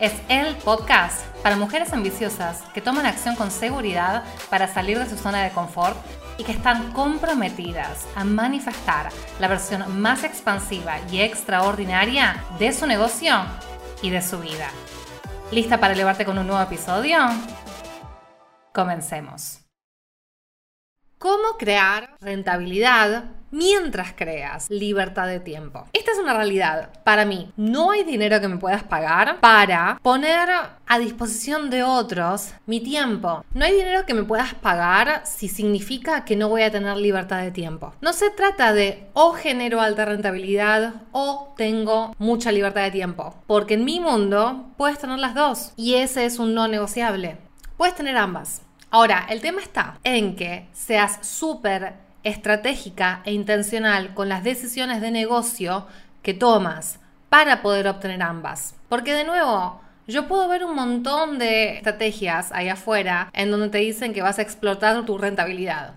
es el podcast para mujeres ambiciosas que toman acción con seguridad para salir de su zona de confort y que están comprometidas a manifestar la versión más expansiva y extraordinaria de su negocio y de su vida. ¿Lista para elevarte con un nuevo episodio? Comencemos. ¿Cómo crear rentabilidad mientras creas libertad de tiempo? Esta es una realidad. Para mí, no hay dinero que me puedas pagar para poner a disposición de otros mi tiempo. No hay dinero que me puedas pagar si significa que no voy a tener libertad de tiempo. No se trata de o genero alta rentabilidad o tengo mucha libertad de tiempo. Porque en mi mundo puedes tener las dos. Y ese es un no negociable. Puedes tener ambas. Ahora, el tema está en que seas súper estratégica e intencional con las decisiones de negocio que tomas para poder obtener ambas. Porque de nuevo, yo puedo ver un montón de estrategias ahí afuera en donde te dicen que vas a explotar tu rentabilidad.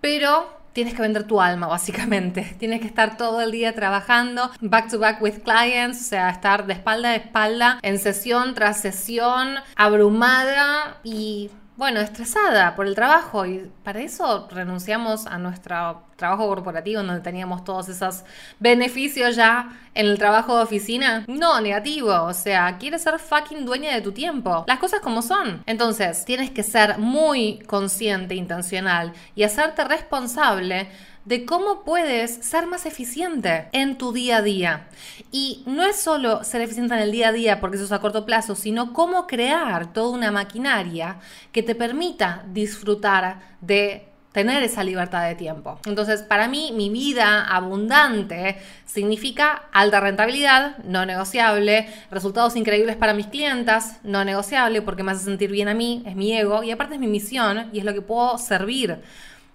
Pero tienes que vender tu alma, básicamente. Tienes que estar todo el día trabajando, back to back with clients, o sea, estar de espalda a espalda, en sesión tras sesión, abrumada y bueno, estresada por el trabajo y para eso renunciamos a nuestro trabajo corporativo en donde teníamos todos esos beneficios ya en el trabajo de oficina. No, negativo, o sea, quieres ser fucking dueña de tu tiempo. Las cosas como son. Entonces, tienes que ser muy consciente, intencional y hacerte responsable de cómo puedes ser más eficiente en tu día a día. Y no es solo ser eficiente en el día a día porque eso es a corto plazo, sino cómo crear toda una maquinaria que te permita disfrutar de tener esa libertad de tiempo. Entonces, para mí, mi vida abundante significa alta rentabilidad, no negociable, resultados increíbles para mis clientas, no negociable porque me hace sentir bien a mí, es mi ego y aparte es mi misión y es lo que puedo servir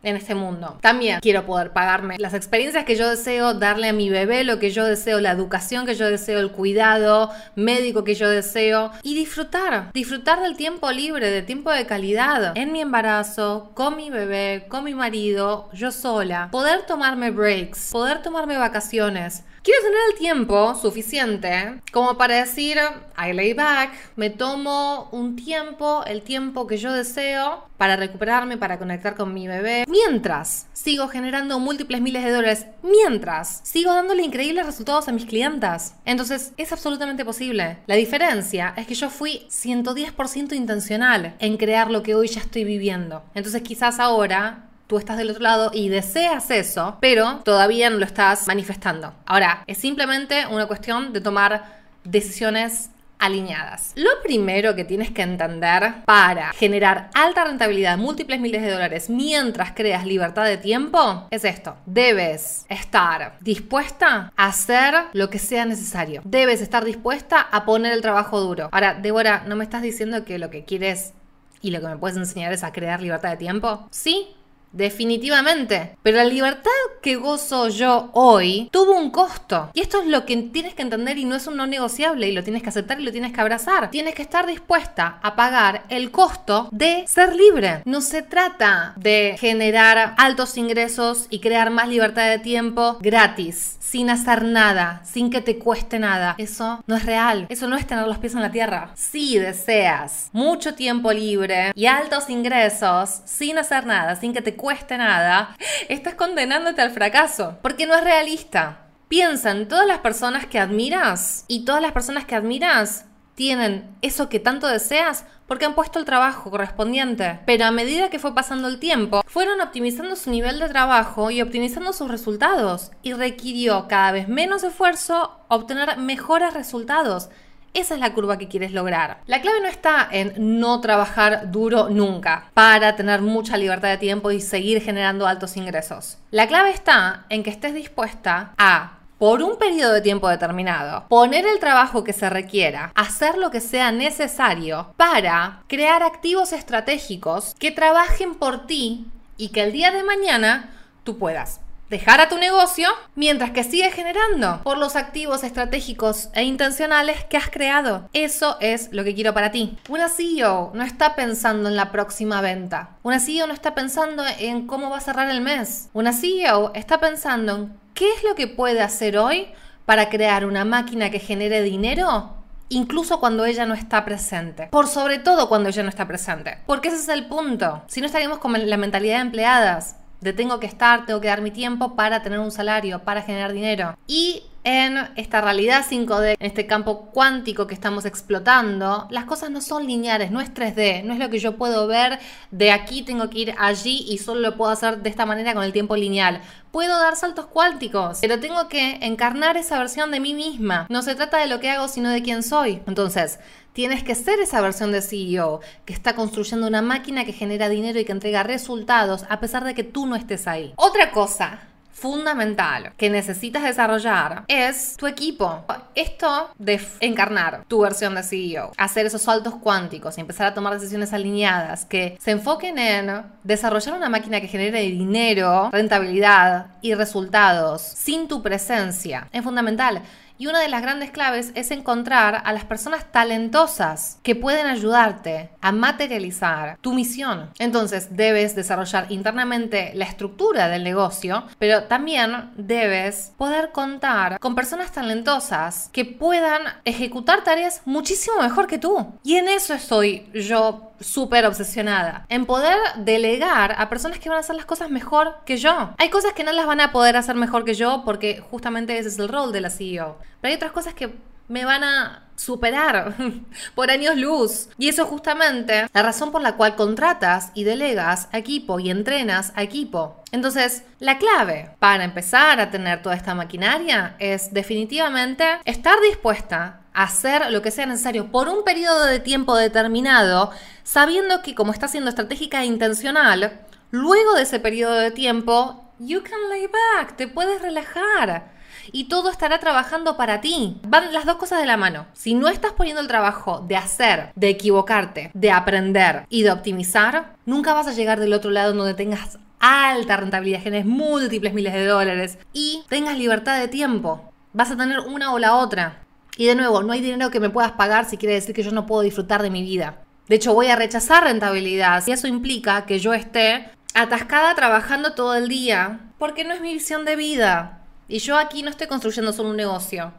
en este mundo. También quiero poder pagarme las experiencias que yo deseo, darle a mi bebé lo que yo deseo, la educación que yo deseo, el cuidado médico que yo deseo y disfrutar, disfrutar del tiempo libre, del tiempo de calidad en mi embarazo, con mi bebé, con mi marido, yo sola, poder tomarme breaks, poder tomarme vacaciones. Quiero tener el tiempo suficiente como para decir, I lay back, me tomo un tiempo, el tiempo que yo deseo para recuperarme, para conectar con mi bebé, mientras sigo generando múltiples miles de dólares, mientras sigo dándole increíbles resultados a mis clientas. Entonces, es absolutamente posible. La diferencia es que yo fui 110% intencional en crear lo que hoy ya estoy viviendo. Entonces, quizás ahora tú estás del otro lado y deseas eso, pero todavía no lo estás manifestando. Ahora, es simplemente una cuestión de tomar decisiones alineadas. Lo primero que tienes que entender para generar alta rentabilidad, múltiples miles de dólares, mientras creas libertad de tiempo, es esto. Debes estar dispuesta a hacer lo que sea necesario. Debes estar dispuesta a poner el trabajo duro. Ahora, Débora, ¿no me estás diciendo que lo que quieres y lo que me puedes enseñar es a crear libertad de tiempo? Sí, Definitivamente. Pero la libertad que gozo yo hoy tuvo un costo. Y esto es lo que tienes que entender y no es un no negociable y lo tienes que aceptar y lo tienes que abrazar. Tienes que estar dispuesta a pagar el costo de ser libre. No se trata de generar altos ingresos y crear más libertad de tiempo gratis, sin hacer nada, sin que te cueste nada. Eso no es real. Eso no es tener los pies en la tierra. Si deseas mucho tiempo libre y altos ingresos sin hacer nada, sin que te cueste nada, estás condenándote al fracaso, porque no es realista. Piensa en todas las personas que admiras y todas las personas que admiras tienen eso que tanto deseas porque han puesto el trabajo correspondiente. Pero a medida que fue pasando el tiempo, fueron optimizando su nivel de trabajo y optimizando sus resultados. Y requirió cada vez menos esfuerzo obtener mejores resultados. Esa es la curva que quieres lograr. La clave no está en no trabajar duro nunca para tener mucha libertad de tiempo y seguir generando altos ingresos. La clave está en que estés dispuesta a por un periodo de tiempo determinado, poner el trabajo que se requiera, hacer lo que sea necesario para crear activos estratégicos que trabajen por ti y que el día de mañana tú puedas dejar a tu negocio mientras que sigues generando por los activos estratégicos e intencionales que has creado. Eso es lo que quiero para ti. Una CEO no está pensando en la próxima venta. Una CEO no está pensando en cómo va a cerrar el mes. Una CEO está pensando en qué es lo que puede hacer hoy para crear una máquina que genere dinero incluso cuando ella no está presente. Por sobre todo cuando ella no está presente. Porque ese es el punto. Si no estaríamos con la mentalidad de empleadas, de tengo que estar, tengo que dar mi tiempo para tener un salario, para generar dinero. Y en esta realidad 5D, en este campo cuántico que estamos explotando, las cosas no son lineares, no es 3D, no es lo que yo puedo ver de aquí tengo que ir allí y solo lo puedo hacer de esta manera con el tiempo lineal. Puedo dar saltos cuánticos, pero tengo que encarnar esa versión de mí misma. No se trata de lo que hago, sino de quién soy. Entonces, tienes que ser esa versión de CEO que está construyendo una máquina que genera dinero y que entrega resultados a pesar de que tú no estés ahí. Otra cosa fundamental que necesitas desarrollar es tu equipo. Esto de encarnar tu versión de CEO, hacer esos saltos cuánticos y empezar a tomar decisiones alineadas que se enfoquen en desarrollar una máquina que genere dinero, rentabilidad y resultados sin tu presencia es fundamental. Y una de las grandes claves es encontrar a las personas talentosas que pueden ayudarte a materializar tu misión. Entonces debes desarrollar internamente la estructura del negocio, pero también debes poder contar con personas talentosas que puedan ejecutar tareas muchísimo mejor que tú. Y en eso estoy yo súper obsesionada. En poder delegar a personas que van a hacer las cosas mejor que yo. Hay cosas que no las van a poder hacer mejor que yo porque justamente ese es el rol de la CEO. Pero hay otras cosas que me van a superar por años luz. Y eso es justamente la razón por la cual contratas y delegas a equipo y entrenas a equipo. Entonces, la clave para empezar a tener toda esta maquinaria es definitivamente estar dispuesta hacer lo que sea necesario por un periodo de tiempo determinado, sabiendo que como está siendo estratégica e intencional, luego de ese periodo de tiempo, you can lay back, te puedes relajar y todo estará trabajando para ti. Van las dos cosas de la mano. Si no estás poniendo el trabajo de hacer, de equivocarte, de aprender y de optimizar, nunca vas a llegar del otro lado donde tengas alta rentabilidad, generes múltiples miles de dólares y tengas libertad de tiempo. Vas a tener una o la otra. Y de nuevo, no hay dinero que me puedas pagar si quiere decir que yo no puedo disfrutar de mi vida. De hecho, voy a rechazar rentabilidad si eso implica que yo esté atascada trabajando todo el día, porque no es mi visión de vida. Y yo aquí no estoy construyendo solo un negocio,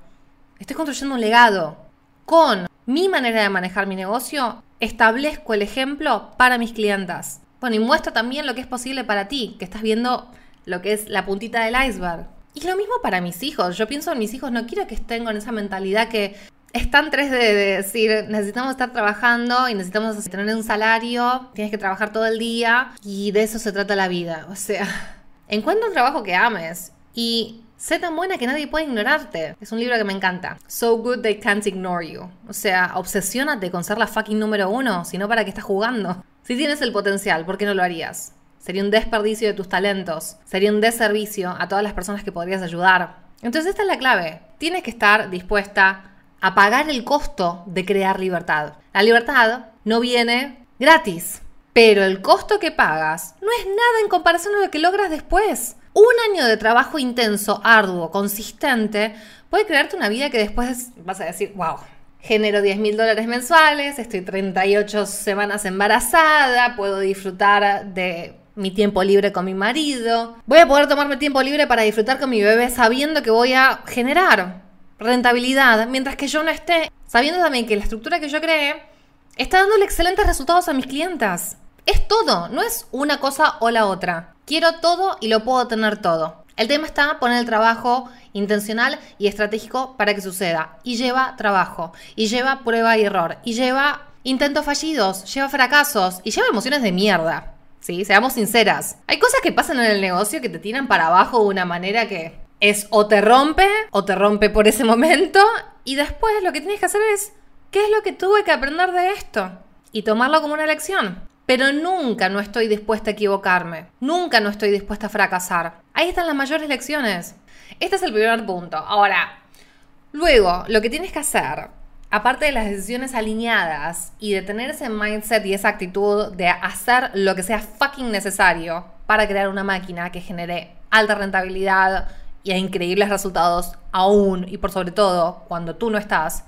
estoy construyendo un legado. Con mi manera de manejar mi negocio, establezco el ejemplo para mis clientas. Bueno, y muestro también lo que es posible para ti, que estás viendo lo que es la puntita del iceberg. Y lo mismo para mis hijos. Yo pienso en mis hijos, no quiero que estén con esa mentalidad que es tan 3D de decir, necesitamos estar trabajando y necesitamos tener un salario, tienes que trabajar todo el día y de eso se trata la vida. O sea, encuentra un trabajo que ames y Sé tan buena que nadie puede ignorarte. Es un libro que me encanta. So good they can't ignore you. O sea, obsesiónate con ser la fucking número uno, sino para qué estás jugando. Si tienes el potencial, ¿por qué no lo harías? Sería un desperdicio de tus talentos. Sería un deservicio a todas las personas que podrías ayudar. Entonces esta es la clave. Tienes que estar dispuesta a pagar el costo de crear libertad. La libertad no viene gratis, pero el costo que pagas no es nada en comparación a lo que logras después un año de trabajo intenso, arduo, consistente, puede crearte una vida que después vas a decir, wow, genero 10 mil dólares mensuales, estoy 38 semanas embarazada, puedo disfrutar de mi tiempo libre con mi marido, voy a poder tomarme tiempo libre para disfrutar con mi bebé sabiendo que voy a generar rentabilidad, mientras que yo no esté, sabiendo también que la estructura que yo creé está dándole excelentes resultados a mis clientas. Es todo, no es una cosa o la otra. Quiero todo y lo puedo tener todo. El tema está poner el trabajo intencional y estratégico para que suceda. Y lleva trabajo, y lleva prueba y error, y lleva intentos fallidos, lleva fracasos, y lleva emociones de mierda. Seamos sinceras. Hay cosas que pasan en el negocio que te tiran para abajo de una manera que es o te rompe, o te rompe por ese momento, y después lo que tienes que hacer es, ¿qué es lo que tuve que aprender de esto? Y tomarlo como una lección pero nunca no estoy dispuesta a equivocarme, nunca no estoy dispuesta a fracasar. Ahí están las mayores lecciones. Este es el primer punto. Ahora, luego, lo que tienes que hacer aparte de las decisiones alineadas y de tener ese mindset y esa actitud de hacer lo que sea fucking necesario para crear una máquina que genere alta rentabilidad y a increíbles resultados aún y por sobre todo cuando tú no estás.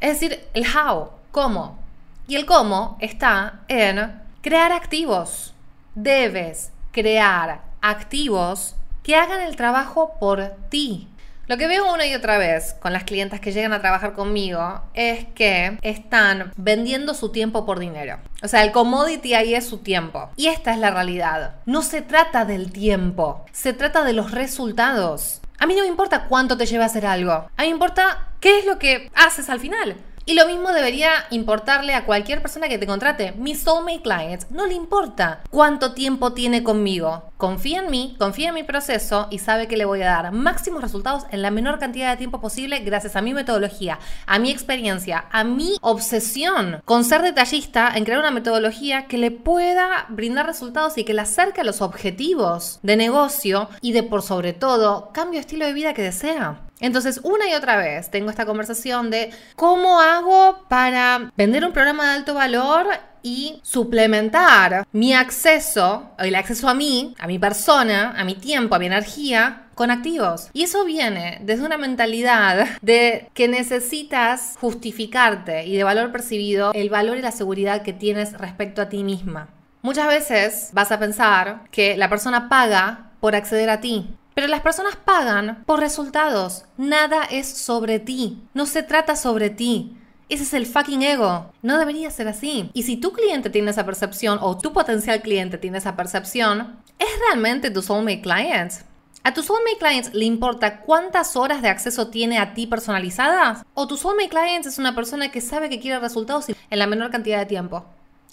Es decir, el how, cómo. Y el cómo está en crear activos. Debes crear activos que hagan el trabajo por ti. Lo que veo una y otra vez con las clientas que llegan a trabajar conmigo es que están vendiendo su tiempo por dinero. O sea, el commodity ahí es su tiempo. Y esta es la realidad. No se trata del tiempo, se trata de los resultados. A mí no me importa cuánto te lleva a hacer algo. A mí me importa qué es lo que haces al final. Y lo mismo debería importarle a cualquier persona que te contrate. Mi soulmate clients no le importa cuánto tiempo tiene conmigo. Confía en mí, confía en mi proceso y sabe que le voy a dar máximos resultados en la menor cantidad de tiempo posible gracias a mi metodología, a mi experiencia, a mi obsesión con ser detallista en crear una metodología que le pueda brindar resultados y que le acerque a los objetivos de negocio y de por sobre todo cambio de estilo de vida que desea. Entonces, una y otra vez tengo esta conversación de cómo hago para vender un programa de alto valor y suplementar mi acceso, el acceso a mí, a mi persona, a mi tiempo, a mi energía, con activos. Y eso viene desde una mentalidad de que necesitas justificarte y de valor percibido el valor y la seguridad que tienes respecto a ti misma. Muchas veces vas a pensar que la persona paga por acceder a ti, pero las personas pagan por resultados. Nada es sobre ti. No se trata sobre ti. Ese es el fucking ego. No debería ser así. Y si tu cliente tiene esa percepción o tu potencial cliente tiene esa percepción, ¿es realmente tu soulmate client? ¿A tu soulmate client le importa cuántas horas de acceso tiene a ti personalizadas? ¿O tu soulmate client es una persona que sabe que quiere resultados en la menor cantidad de tiempo?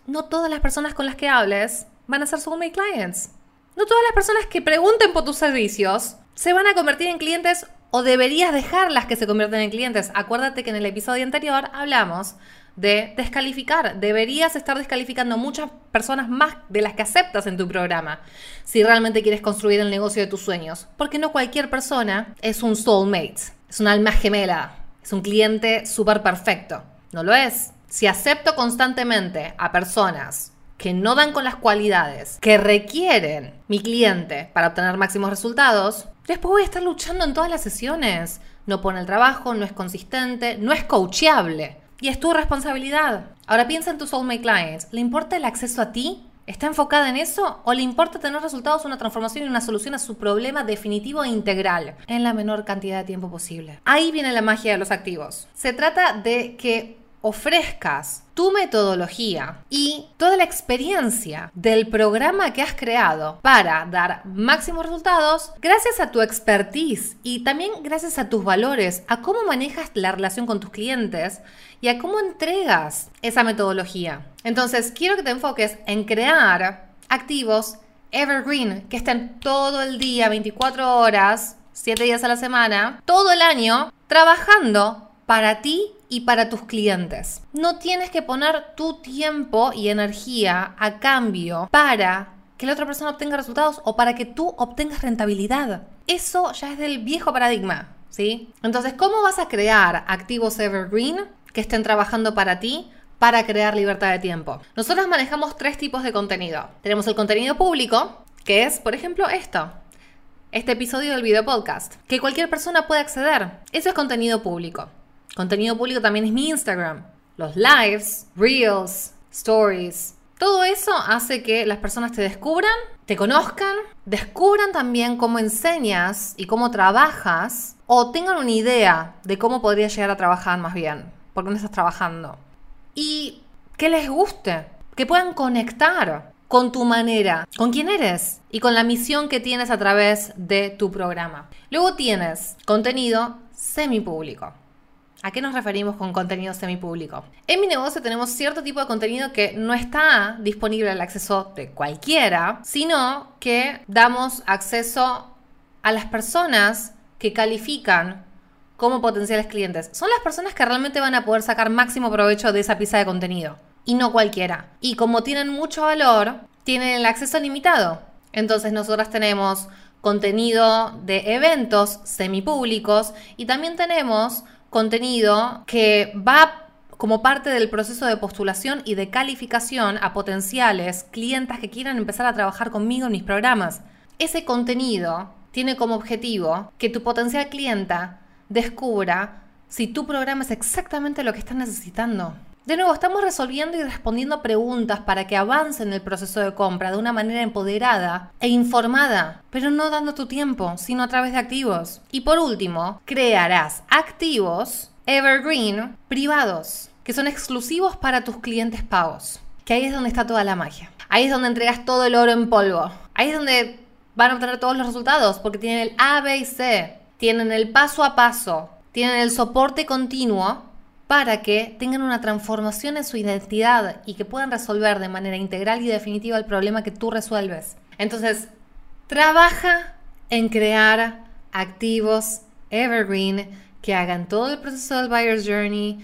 No todas las personas con las que hables van a ser soulmate clients. No todas las personas que pregunten por tus servicios se van a convertir en clientes o deberías dejarlas que se convierten en clientes. Acuérdate que en el episodio anterior hablamos de descalificar. Deberías estar descalificando muchas personas más de las que aceptas en tu programa si realmente quieres construir el negocio de tus sueños. Porque no cualquier persona es un soulmate, es un alma gemela, es un cliente súper perfecto. No lo es. Si acepto constantemente a personas que no dan con las cualidades que requieren mi cliente para obtener máximos resultados, después voy a estar luchando en todas las sesiones. No pone el trabajo, no es consistente, no es coachable. Y es tu responsabilidad. Ahora piensa en tus soulmate clients. ¿Le importa el acceso a ti? ¿Está enfocada en eso? ¿O le importa tener resultados, una transformación y una solución a su problema definitivo e integral en la menor cantidad de tiempo posible? Ahí viene la magia de los activos. Se trata de que ofrezcas tu metodología y toda la experiencia del programa que has creado para dar máximos resultados gracias a tu expertise y también gracias a tus valores, a cómo manejas la relación con tus clientes y a cómo entregas esa metodología. Entonces, quiero que te enfoques en crear activos evergreen que estén todo el día, 24 horas, 7 días a la semana, todo el año, trabajando para ti y para tus clientes. No tienes que poner tu tiempo y energía a cambio para que la otra persona obtenga resultados o para que tú obtengas rentabilidad. Eso ya es del viejo paradigma, ¿sí? Entonces, ¿cómo vas a crear activos evergreen que estén trabajando para ti? para crear libertad de tiempo. Nosotros manejamos tres tipos de contenido. Tenemos el contenido público, que es, por ejemplo, esto. Este episodio del video podcast, que cualquier persona puede acceder. Eso es contenido público. Contenido público también es mi Instagram. Los lives, reels, stories. Todo eso hace que las personas te descubran, te conozcan, descubran también cómo enseñas y cómo trabajas o tengan una idea de cómo podría llegar a trabajar más bien, porque no estás trabajando. Y que les guste, que puedan conectar con tu manera, con quién eres y con la misión que tienes a través de tu programa. Luego tienes contenido semipúblico. ¿A qué nos referimos con contenido semipúblico? En mi negocio tenemos cierto tipo de contenido que no está disponible al acceso de cualquiera, sino que damos acceso a las personas que califican como potenciales clientes. Son las personas que realmente van a poder sacar máximo provecho de esa pieza de contenido y no cualquiera. Y como tienen mucho valor, tienen el acceso limitado. Entonces nosotras tenemos contenido de eventos semipúblicos y también tenemos contenido que va como parte del proceso de postulación y de calificación a potenciales clientes que quieran empezar a trabajar conmigo en mis programas. Ese contenido tiene como objetivo que tu potencial clienta descubra si tu programa es exactamente lo que está necesitando. De nuevo, estamos resolviendo y respondiendo preguntas para que avance en el proceso de compra de una manera empoderada e informada, pero no dando tu tiempo, sino a través de activos. Y por último, crearás activos evergreen privados, que son exclusivos para tus clientes pagos. Que ahí es donde está toda la magia. Ahí es donde entregas todo el oro en polvo. Ahí es donde van a obtener todos los resultados, porque tienen el A, B y C, tienen el paso a paso, tienen el soporte continuo para que tengan una transformación en su identidad y que puedan resolver de manera integral y definitiva el problema que tú resuelves. Entonces, trabaja en crear activos evergreen que hagan todo el proceso del buyer's journey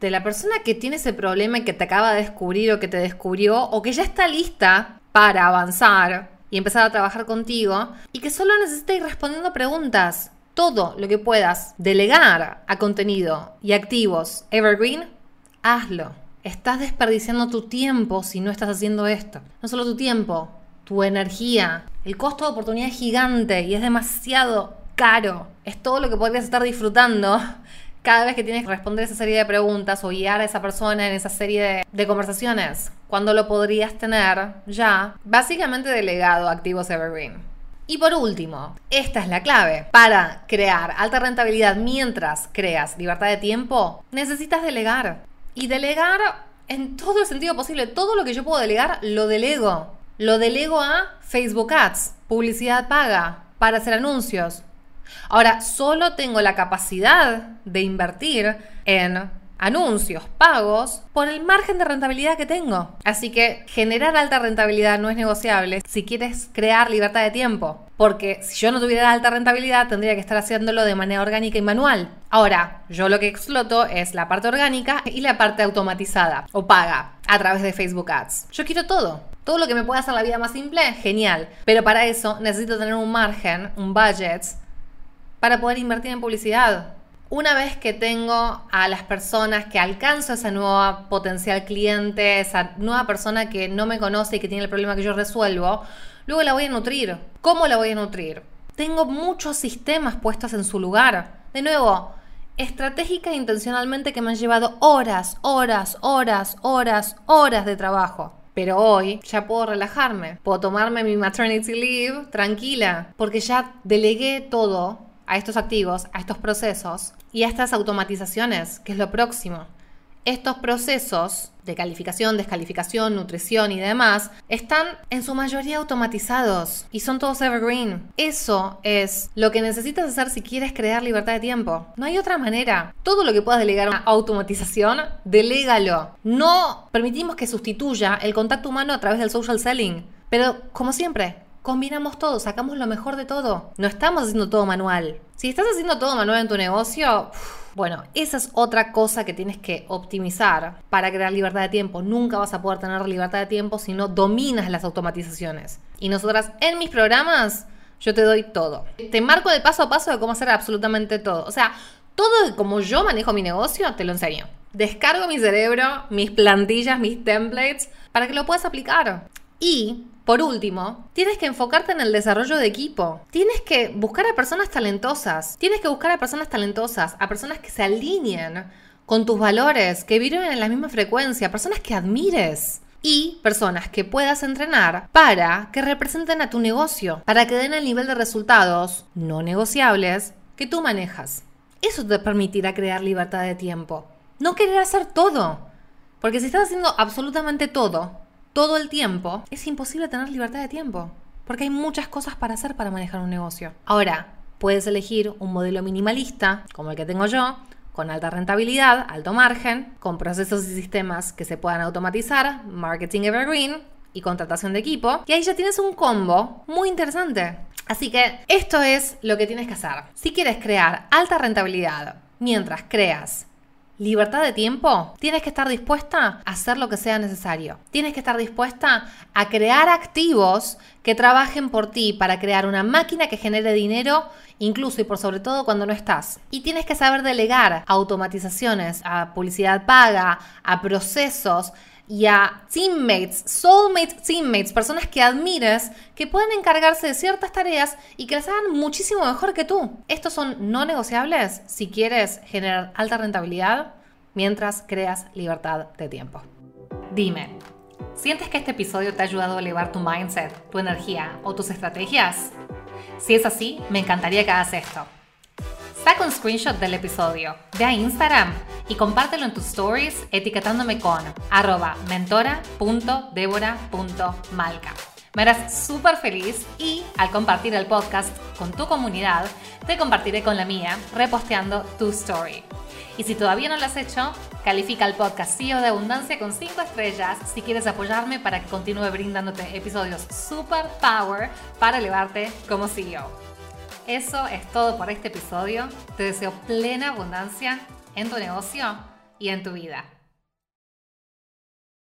de la persona que tiene ese problema y que te acaba de descubrir o que te descubrió o que ya está lista para avanzar y empezar a trabajar contigo y que solo necesita ir respondiendo preguntas todo lo que puedas delegar a contenido y activos evergreen, hazlo. Estás desperdiciando tu tiempo si no estás haciendo esto. No solo tu tiempo, tu energía. El costo de oportunidad es gigante y es demasiado caro. Es todo lo que podrías estar disfrutando cada vez que tienes que responder esa serie de preguntas o guiar a esa persona en esa serie de, conversaciones. Cuando lo podrías tener ya básicamente delegado a activos evergreen. Y por último, esta es la clave. Para crear alta rentabilidad mientras creas libertad de tiempo, necesitas delegar. Y delegar en todo el sentido posible. Todo lo que yo puedo delegar, lo delego. Lo delego a Facebook Ads, publicidad paga, para hacer anuncios. Ahora, solo tengo la capacidad de invertir en anuncios pagos por el margen de rentabilidad que tengo. Así que generar alta rentabilidad no es negociable si quieres crear libertad de tiempo. Porque si yo no tuviera alta rentabilidad, tendría que estar haciéndolo de manera orgánica y manual. Ahora, yo lo que exploto es la parte orgánica y la parte automatizada o paga a través de Facebook Ads. Yo quiero todo. Todo lo que me pueda hacer la vida más simple, genial. Pero para eso necesito tener un margen, un budget, para poder invertir en publicidad una vez que tengo a las personas que alcanzo esa nueva potencial cliente, esa nueva persona que no me conoce y que tiene el problema que yo resuelvo, luego la voy a nutrir. ¿Cómo la voy a nutrir? Tengo muchos sistemas puestos en su lugar. De nuevo, estratégica e intencionalmente que me han llevado horas, horas, horas, horas, horas de trabajo. Pero hoy ya puedo relajarme, puedo tomarme mi maternity leave tranquila, porque ya delegué todo a estos activos, a estos procesos y a estas automatizaciones, que es lo próximo. Estos procesos de calificación, descalificación, nutrición y demás están en su mayoría automatizados y son todos evergreen. Eso es lo que necesitas hacer si quieres crear libertad de tiempo. No hay otra manera. Todo lo que puedas delegar a automatización, delégalo. No permitimos que sustituya el contacto humano a través del social selling. Pero como siempre, combinamos todo, sacamos lo mejor de todo. No estamos haciendo todo manual. Si estás haciendo todo manual en tu negocio, bueno, esa es otra cosa que tienes que optimizar para crear libertad de tiempo. Nunca vas a poder tener libertad de tiempo si no dominas las automatizaciones. Y nosotras en mis programas, yo te doy todo. Te marco el paso a paso de cómo hacer absolutamente todo. O sea, todo como yo manejo mi negocio, te lo enseño. Descargo mi cerebro, mis plantillas, mis templates, para que lo puedas aplicar. Y por último, tienes que enfocarte en el desarrollo de equipo. Tienes que buscar a personas talentosas. Tienes que buscar a personas talentosas, a personas que se alineen con tus valores, que viven en la misma frecuencia, personas que admires y personas que puedas entrenar para que representen a tu negocio, para que den el nivel de resultados no negociables que tú manejas. Eso te permitirá crear libertad de tiempo. No querer hacer todo. Porque si estás haciendo absolutamente todo, todo el tiempo, es imposible tener libertad de tiempo, porque hay muchas cosas para hacer para manejar un negocio. Ahora, puedes elegir un modelo minimalista, como el que tengo yo, con alta rentabilidad, alto margen, con procesos y sistemas que se puedan automatizar, marketing evergreen y contratación de equipo. Y ahí ya tienes un combo muy interesante. Así que esto es lo que tienes que hacer. Si quieres crear alta rentabilidad mientras creas libertad de tiempo, tienes que estar dispuesta a hacer lo que sea necesario. Tienes que estar dispuesta a crear activos que trabajen por ti para crear una máquina que genere dinero incluso y por sobre todo cuando no estás. Y tienes que saber delegar automatizaciones, a publicidad paga, a procesos y a teammates, soulmate teammates, personas que admires, que pueden encargarse de ciertas tareas y que las hagan muchísimo mejor que tú. Estos son no negociables si quieres generar alta rentabilidad mientras creas libertad de tiempo. Dime, ¿sientes que este episodio te ha ayudado a elevar tu mindset, tu energía o tus estrategias? Si es así, me encantaría que hagas esto. Saca un screenshot del episodio, ve a Instagram y compártelo en tus stories etiquetándome con arroba mentora.debora.malca. Me harás súper feliz y al compartir el podcast con tu comunidad, te compartiré con la mía reposteando tu story. Y si todavía no lo has hecho, califica el podcast CEO de Abundancia con 5 estrellas si quieres apoyarme para que continúe brindándote episodios super power para elevarte como CEO. Eso es todo por este episodio. Te deseo plena abundancia en tu negocio y en tu vida.